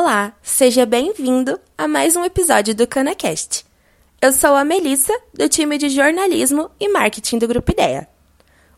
Olá, seja bem-vindo a mais um episódio do CanaCast. Eu sou a Melissa, do time de jornalismo e marketing do Grupo Ideia.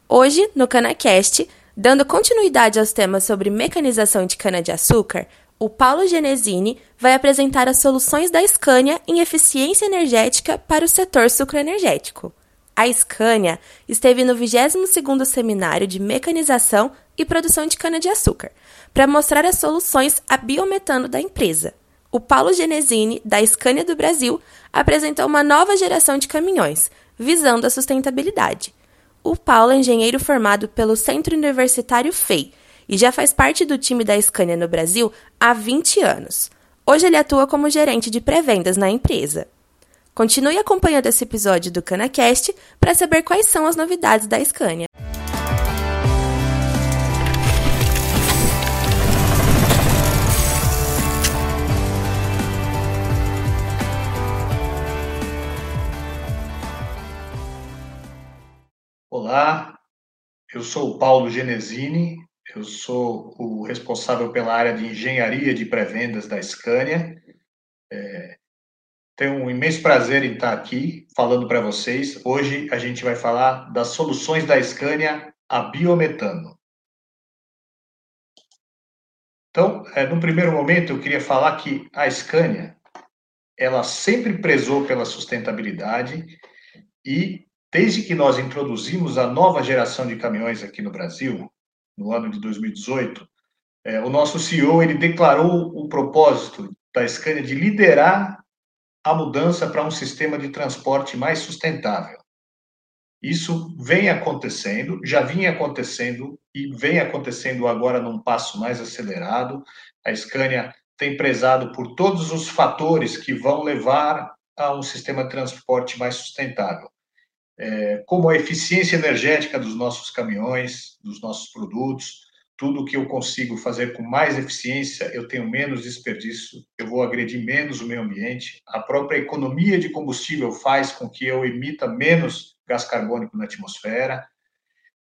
Hoje, no CanaCast, dando continuidade aos temas sobre mecanização de cana-de-açúcar, o Paulo Genesini vai apresentar as soluções da Scania em eficiência energética para o setor sucroenergético. A Scania esteve no 22º Seminário de Mecanização e Produção de Cana-de-Açúcar, para mostrar as soluções a biometano da empresa. O Paulo Genesini, da Scania do Brasil, apresentou uma nova geração de caminhões, visando a sustentabilidade. O Paulo é engenheiro formado pelo Centro Universitário FEI e já faz parte do time da Scania no Brasil há 20 anos. Hoje ele atua como gerente de pré-vendas na empresa. Continue acompanhando esse episódio do CanaCast para saber quais são as novidades da Scania. Olá, eu sou o Paulo Genesini, eu sou o responsável pela área de engenharia de pré-vendas da Scania. É, tenho um imenso prazer em estar aqui falando para vocês. Hoje a gente vai falar das soluções da Scania a biometano. Então, é, no primeiro momento, eu queria falar que a Scania ela sempre prezou pela sustentabilidade e desde que nós introduzimos a nova geração de caminhões aqui no Brasil, no ano de 2018, é, o nosso CEO ele declarou o propósito da Scania de liderar a mudança para um sistema de transporte mais sustentável. Isso vem acontecendo, já vinha acontecendo e vem acontecendo agora num passo mais acelerado. A Scania tem prezado por todos os fatores que vão levar a um sistema de transporte mais sustentável, é, como a eficiência energética dos nossos caminhões, dos nossos produtos, tudo que eu consigo fazer com mais eficiência, eu tenho menos desperdício, eu vou agredir menos o meio ambiente. A própria economia de combustível faz com que eu emita menos gás carbônico na atmosfera.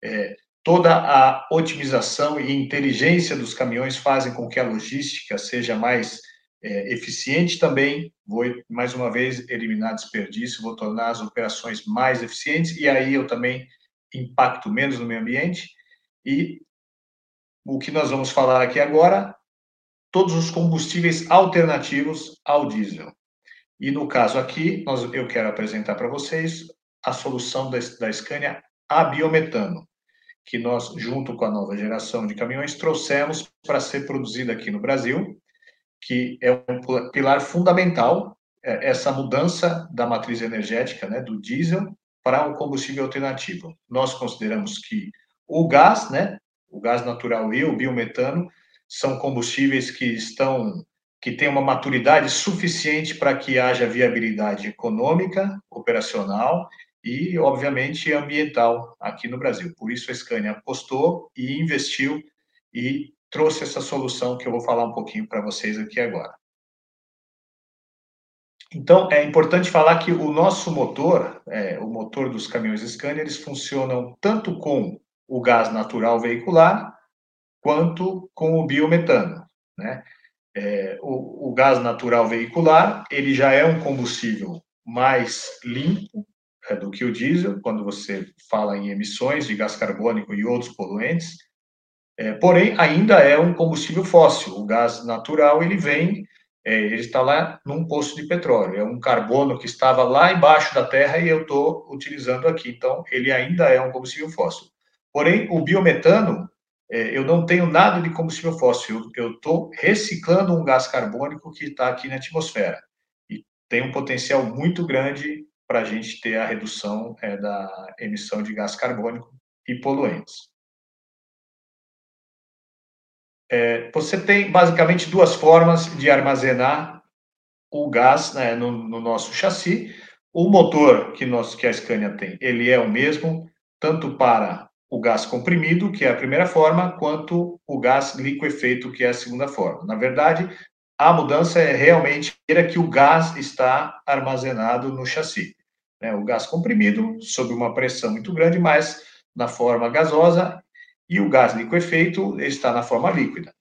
É, toda a otimização e inteligência dos caminhões fazem com que a logística seja mais é, eficiente também. Vou, mais uma vez, eliminar desperdício, vou tornar as operações mais eficientes e aí eu também impacto menos no meio ambiente. E o que nós vamos falar aqui agora, todos os combustíveis alternativos ao diesel. E no caso aqui, nós, eu quero apresentar para vocês a solução da, da Scania a biometano, que nós, junto com a nova geração de caminhões, trouxemos para ser produzida aqui no Brasil, que é um pilar fundamental, é, essa mudança da matriz energética, né, do diesel, para um combustível alternativo. Nós consideramos que o gás, né, o gás natural e o biometano são combustíveis que estão que têm uma maturidade suficiente para que haja viabilidade econômica, operacional e, obviamente, ambiental aqui no Brasil. Por isso a Scania apostou e investiu e trouxe essa solução que eu vou falar um pouquinho para vocês aqui agora. Então, é importante falar que o nosso motor, é, o motor dos caminhões Scania, eles funcionam tanto com o gás natural veicular, quanto com o biometano. Né? É, o, o, gás natural veicular ele já é um combustível mais limpo é, do que o diesel, quando você fala em emissões de gás carbônico e outros poluentes, é, porém ainda é um combustível fóssil. O gás natural ele vem, é, ele está lá num poço de petróleo, é um carbono que estava lá embaixo da terra e eu estou utilizando aqui. Então ele ainda é um combustível fóssil. Porém, o biometano, é, eu não tenho nada de combustível fóssil, eu estou reciclando um gás carbônico que está aqui na atmosfera. E tem um potencial muito grande para a gente ter a redução é, da emissão de gás carbônico e poluentes. É, você tem basicamente duas formas de armazenar o gás né, no, no, nosso chassi. O motor que, nós, que a Scania tem, ele é o mesmo, tanto para o gás comprimido, que é a primeira forma, quanto o gás liquefeito, que é a segunda forma. Na verdade, a mudança é realmente que o gás está armazenado no chassi. Né? O gás comprimido, sob uma pressão muito grande, mas na forma gasosa, e o gás liquefeito está na forma líquida.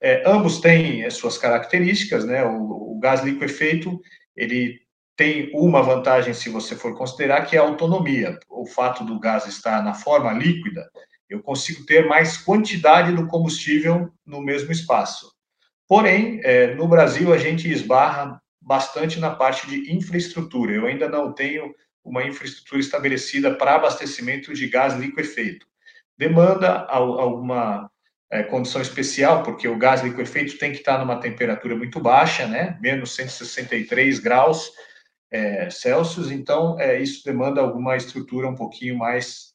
é, ambos têm as suas características, né? O, o gás liquefeito, ele tem uma vantagem, se você for considerar, que é a autonomia. O fato do gás estar na forma líquida, eu consigo ter mais quantidade do combustível no mesmo espaço. Porém, é, no Brasil, a gente esbarra bastante na parte de infraestrutura. Eu ainda não tenho uma infraestrutura estabelecida para abastecimento de gás liquefeito. Demanda alguma é, condição especial, porque o gás liquefeito tem que estar numa temperatura muito baixa, né? menos 163 graus é, Celsius, então é, isso demanda alguma estrutura um pouquinho mais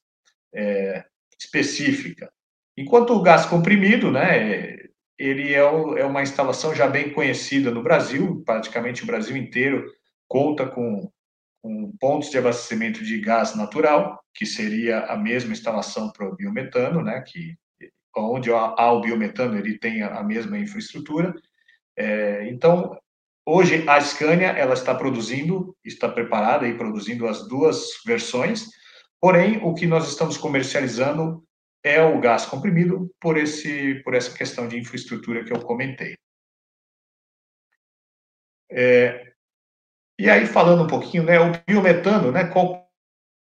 é, específica. Enquanto o gás comprimido, né, ele é, o, é uma instalação já bem conhecida no Brasil, praticamente o Brasil inteiro conta com, com pontos de abastecimento de gás natural, que seria a mesma instalação para o biometano, né, que onde há o biometano ele tem a mesma infraestrutura. É, então, hoje a Scania ela está produzindo, está preparada e produzindo as duas versões. Porém, o que nós estamos comercializando é o gás comprimido por, esse, por essa questão de infraestrutura que eu comentei. É, e aí, falando um pouquinho, né, o biometano, né,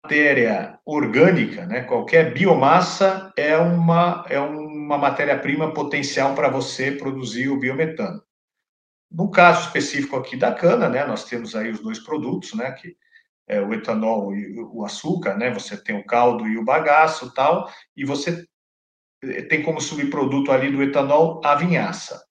matéria orgânica, né, qualquer biomassa é uma, é uma matéria-prima potencial para você produzir o biometano. No caso específico aqui da cana, né, nós temos aí os dois produtos, né, que é, o etanol e o açúcar, né? Você tem o caldo e o bagaço, tal, e você eh, tem como subproduto ali do etanol a vinhaça.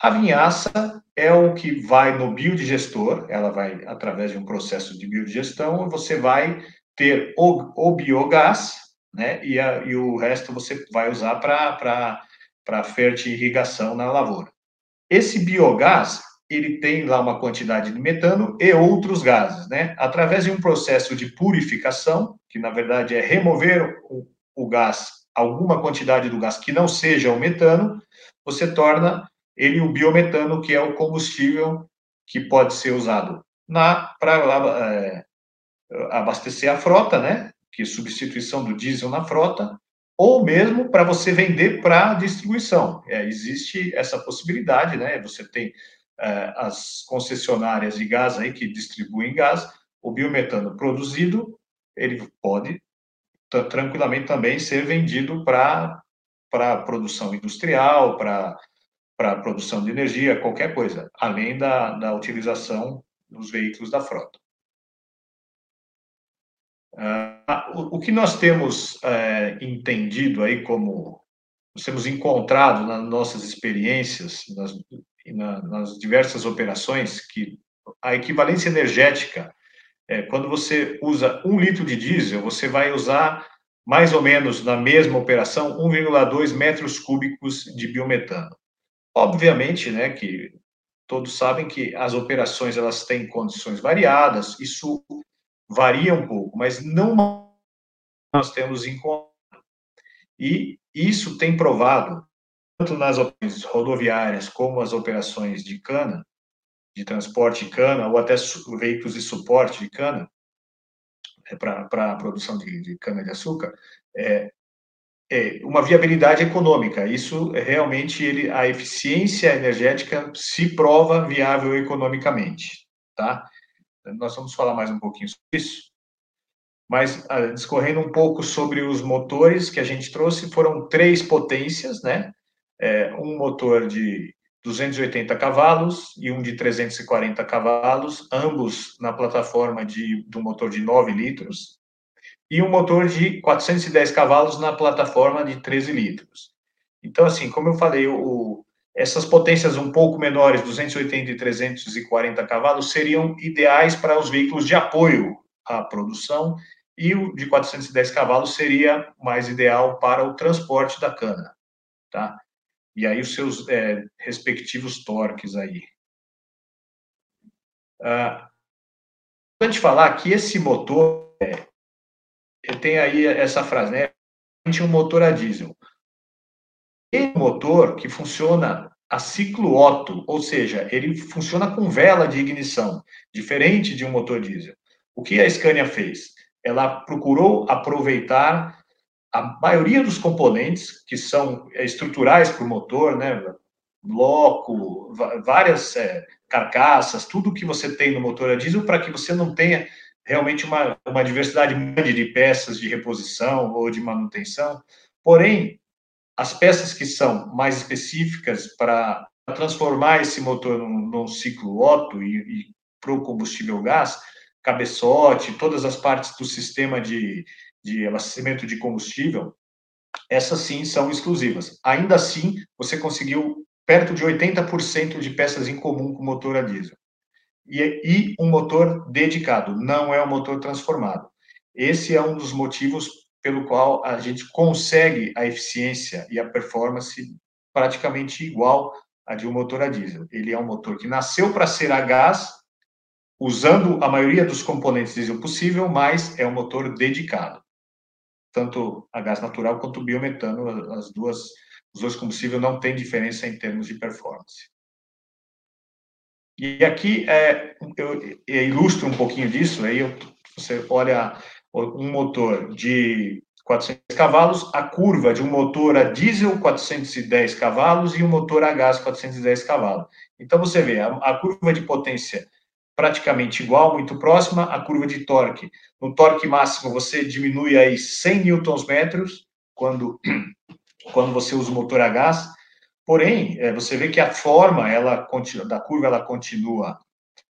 A vinhaça é o que vai no biodigestor, ela vai através de um processo de biodigestão, você vai ter o, o biogás, né? E, a, e o resto você vai usar para fertirrigação na lavoura. Esse biogás, ele tem lá uma quantidade de metano e outros gases, né? Através de um processo de purificação, que na verdade é remover o, o gás, alguma quantidade do gás que não seja o metano, você torna ele o biometano, que é o combustível que pode ser usado na para é, abastecer a frota, né? Que é substituição do diesel na frota, ou mesmo para você vender para distribuição. É, existe essa possibilidade, né? Você tem é, as concessionárias de gás aí que distribuem gás, o biometano produzido, ele pode tranquilamente também ser vendido para para produção industrial, para para produção de energia, qualquer coisa, além da, da utilização dos veículos da frota. Uh, o, que nós temos é, entendido aí como nós temos encontrado nas nossas experiências, nas, na, nas diversas operações que a equivalência energética, é, quando você usa um litro de diesel, você vai usar mais ou menos na mesma operação 1,2 metros cúbicos de biometano. Obviamente, né, que todos sabem que as operações elas têm condições variadas, isso varia um pouco, mas não nós temos em conta. E isso tem provado tanto nas operações rodoviárias como as operações de cana, de transporte de cana, ou até veículos de suporte de cana, é, para a produção de, de cana-de-açúcar, é, é, uma viabilidade econômica. Isso é realmente ele, a eficiência energética se prova viável economicamente, tá? Nós vamos falar mais um pouquinho sobre isso. Mas ah, discorrendo um pouco sobre os motores que a gente trouxe, foram três potências, né? é, um motor de 280 cavalos e um de 340 cavalos, ambos na plataforma de, de um motor de 9 litros, e um motor de 410 cavalos na plataforma de 13 litros. Então, assim, como eu falei, o, essas potências um pouco menores, 280 e 340 cavalos, seriam ideais para os veículos de apoio à produção, e o de 410 cavalos seria mais ideal para o transporte da cana, tá? e aí os seus é, respectivos torques aí. Ah, importante falar que esse motor é, tem aí essa frase, né? Um motor a diesel. É um motor que funciona a ciclo Otto, ou seja, ele funciona com vela de ignição, diferente de um motor diesel. O que a Scania fez? Ela procurou aproveitar a maioria dos componentes que são é, estruturais para o motor, né, bloco, várias é, carcaças, tudo que você tem no motor a diesel para que você não tenha realmente uma, uma diversidade grande de peças de reposição ou de manutenção. Porém, as peças que são mais específicas para transformar esse motor num, num ciclo Otto e, e para o combustível gás, cabeçote, todas as partes do sistema de, de abastecimento de combustível, essas sim são exclusivas. Ainda assim, você conseguiu perto de 80% de peças em comum com motor a diesel. E, e um motor dedicado, não é um motor transformado. Esse é um dos motivos pelo qual a gente consegue a eficiência e a performance praticamente igual a de um motor a diesel. Ele é um motor que nasceu para ser a gás, usando a maioria dos componentes diesel possível, mas é um motor dedicado. Tanto a gás natural quanto o biometano, as duas os dois combustíveis não têm diferença em termos de performance. E aqui é, eu, eu ilustro um pouquinho disso, aí eu, você olha um motor de 400 cavalos, a curva de um motor a diesel 410 cavalos e um motor a gás 410 cavalos. Então você vê a, a curva de potência praticamente igual, muito próxima, a curva de torque. No torque máximo você diminui aí 100 newtons metros quando quando você usa o motor a gás. Porém, é, você vê que a forma ela continua, da curva ela continua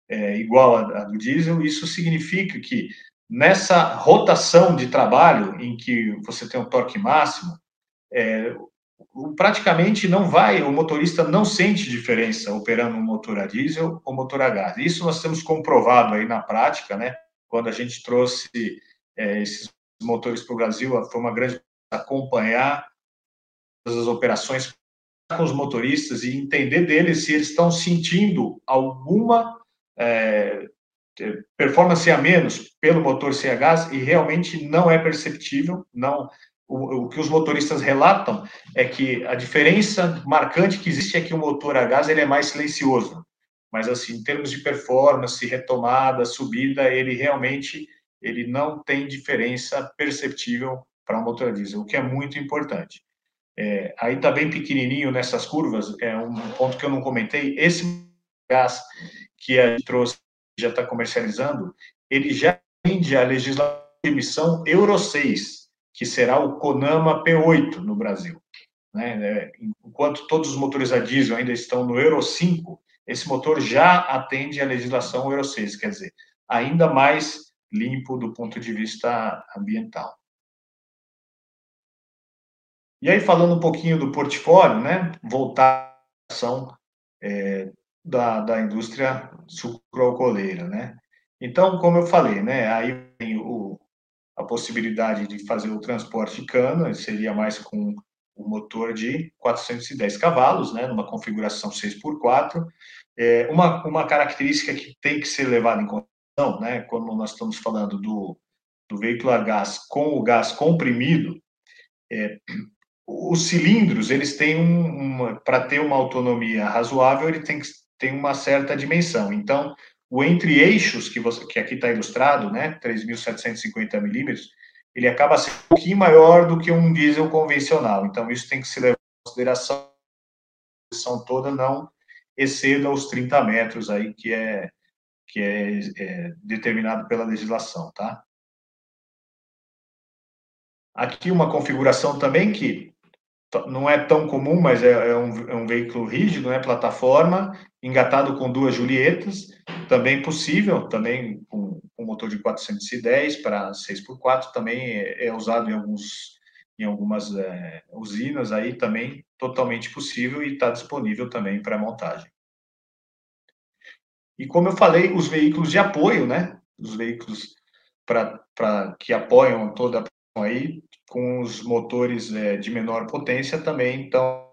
é, igual à, do diesel. Isso significa que nessa rotação de trabalho em que você tem um torque máximo, é, praticamente não vai, o motorista não sente diferença operando um motor a diesel ou motor a gás. Isso nós temos comprovado aí na prática, né? Quando a gente trouxe é, esses motores para o Brasil, foi uma grande acompanhar as operações com os motoristas e entender deles se eles estão sentindo alguma é, performance a menos pelo motor ser a gás e realmente não é perceptível, não o, o, que os motoristas relatam é que a diferença marcante que existe é que o motor a gás ele é mais silencioso, mas assim em termos de performance, retomada, subida, ele realmente ele não tem diferença perceptível para um motor diesel, o que é muito importante. É, aí está bem pequenininho nessas curvas, é um ponto que eu não comentei. Esse gás que a gente trouxe, já está comercializando, ele já atende a legislação de emissão Euro 6, que será o CONAMA P8 no Brasil. Né? É, enquanto todos os motores a diesel ainda estão no Euro 5, esse motor já atende a legislação Euro 6, quer dizer, ainda mais limpo do ponto de vista ambiental. E aí, falando um pouquinho do portfólio, né, voltar à ação é, da, da indústria sucroalcooleira, né. Então, como eu falei, né, aí tem o, a possibilidade de fazer o transporte de cana, seria mais com o motor de 410 cavalos, né, numa configuração 6x4. É, uma, uma característica que tem que ser levada em consideração, né, quando nós estamos falando do, do veículo a gás com o gás comprimido, é, os cilindros, eles têm um, para ter uma autonomia razoável, ele tem que tem uma certa dimensão. Então, o entre-eixos, que, você, que aqui está ilustrado, né, 3.750 milímetros, ele acaba sendo um pouquinho maior do que um diesel convencional. Então, isso tem que se levar em consideração. A posição toda não exceda os 30 metros aí, que é, que é, é determinado pela legislação, tá? Aqui uma configuração também que não é tão comum, mas é, é, um, é um veículo rígido, né, plataforma, engatado com duas Julietas, também possível, também com, com motor de 410 para 6x4, também é, é, usado em, alguns, em algumas é, usinas, aí também totalmente possível e está disponível também para montagem. E como eu falei, os veículos de apoio, né, os veículos para que apoiam toda a aí, com os motores é, de menor potência também estão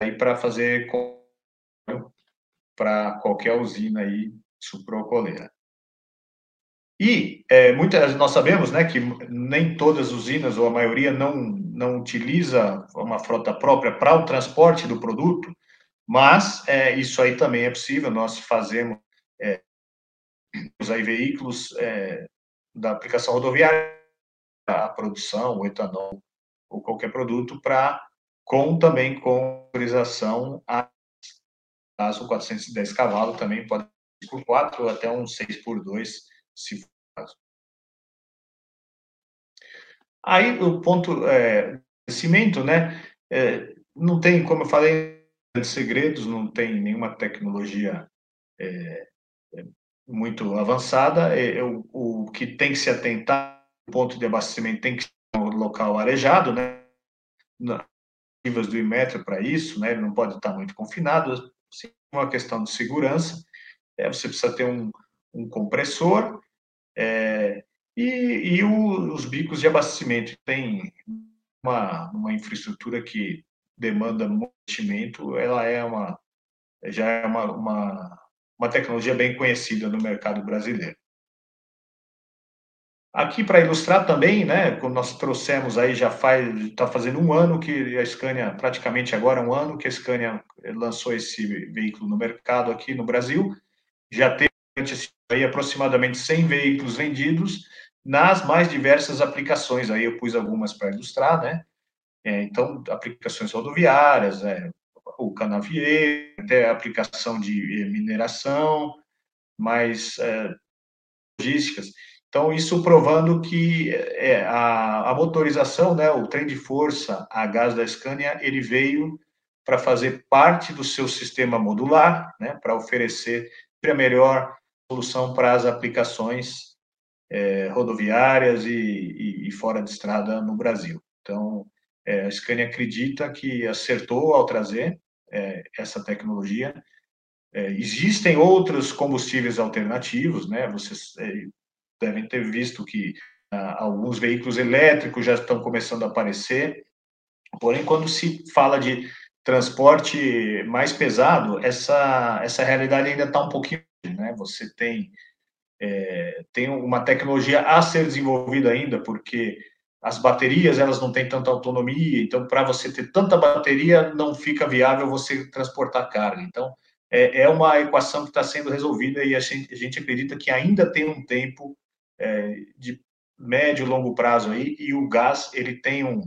aí para fazer para qualquer usina aí sucroalcooleira. E é, muitas nós sabemos, né, que nem todas as usinas ou a maioria não não utiliza uma frota própria para o transporte do produto, mas é, isso aí também é possível. Nós fazemos é, aí veículos é, da aplicação rodoviária a produção, o etanol ou qualquer produto para com também com autorização a caso 410 cavalos também pode ser por 4 ou até um 6 por 2, se for caso. Aí o ponto é, crescimento, né? É, não tem, como eu falei, segredos, não tem nenhuma tecnologia é, é muito avançada. É, é, o, o, que tem que se atentar, o ponto de abastecimento tem que ser um local arejado, né? Nativas do Imetro para isso, né? Ele não pode estar muito confinado. Uma questão de segurança, é, você precisa ter um, um compressor é, e, e o, os bicos de abastecimento. Tem uma, uma infraestrutura que demanda muito ela é uma já é uma, uma, uma tecnologia bem conhecida no mercado brasileiro. Aqui para ilustrar também, né, como nós trouxemos aí já faz está fazendo um ano que a Scania praticamente agora um ano que a Scania lançou esse veículo no mercado aqui no Brasil, já teve aí aproximadamente 100 veículos vendidos nas mais diversas aplicações. Aí eu pus algumas para ilustrar, né? É, então aplicações rodoviárias, é, o canavieiro, até aplicação de mineração, mais é, logísticas. Então, isso provando que é, a, a, motorização, né, o trem de força a gás da Scania, ele veio para fazer parte do seu sistema modular, né, para oferecer a melhor solução para as aplicações é, rodoviárias e, e, e, fora de estrada no Brasil. Então, é, a Scania acredita que acertou ao trazer é, essa tecnologia. É, existem outros combustíveis alternativos, né? Vocês é, devem ter visto que ah, alguns veículos elétricos já estão começando a aparecer. Porém, quando se fala de transporte mais pesado, essa, essa realidade ainda está um pouquinho. Né? Você tem, é, tem uma tecnologia a ser desenvolvida ainda, porque as baterias elas não têm tanta autonomia, então para você ter tanta bateria não fica viável você transportar carga. Então é, é uma equação que está sendo resolvida e a gente, a gente acredita que ainda tem um tempo é, de médio e longo prazo aí, e o gás, ele tem um,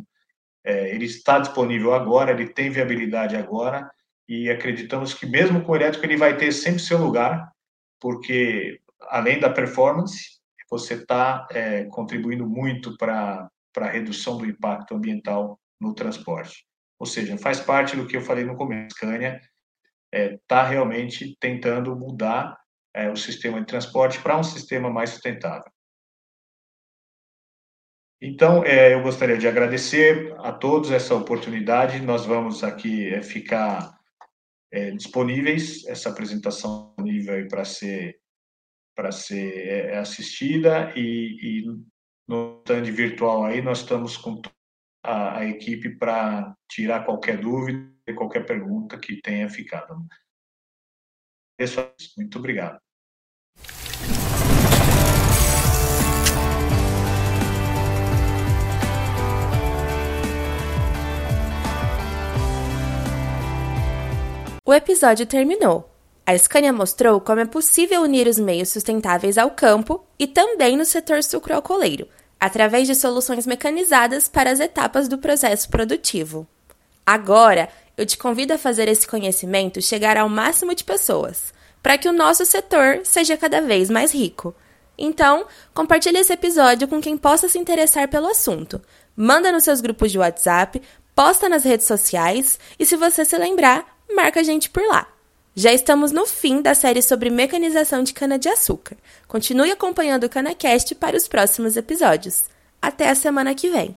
é, ele está disponível agora, ele tem viabilidade agora, e acreditamos que mesmo com o elétrico ele vai ter sempre seu lugar, porque além da performance, você está é, contribuindo muito para a redução do impacto ambiental no transporte. Ou seja, faz parte do que eu falei no começo, Scania está é, realmente tentando mudar é, o sistema de transporte para um sistema mais sustentável. Então, é, eu gostaria de agradecer a todos essa oportunidade. Nós vamos aqui é, ficar é, disponíveis, essa apresentação disponível para ser, para ser é, assistida e, e no stand virtual aí nós estamos com a, a equipe para tirar qualquer dúvida e qualquer pergunta que tenha ficado. Muito obrigado. O episódio terminou. A Scania mostrou como é possível unir os meios sustentáveis ao campo e também no setor sucroalcooleiro, através de soluções mecanizadas para as etapas do processo produtivo. Agora, eu te convido a fazer esse conhecimento chegar ao máximo de pessoas, para que o nosso setor seja cada vez mais rico. Então, compartilhe esse episódio com quem possa se interessar pelo assunto. Manda nos seus grupos de WhatsApp, posta nas redes sociais e, se você se lembrar, marca a gente por lá. Já estamos no fim da série sobre mecanização de cana-de-açúcar. Continue acompanhando o CanaCast para os próximos episódios. Até a semana que vem!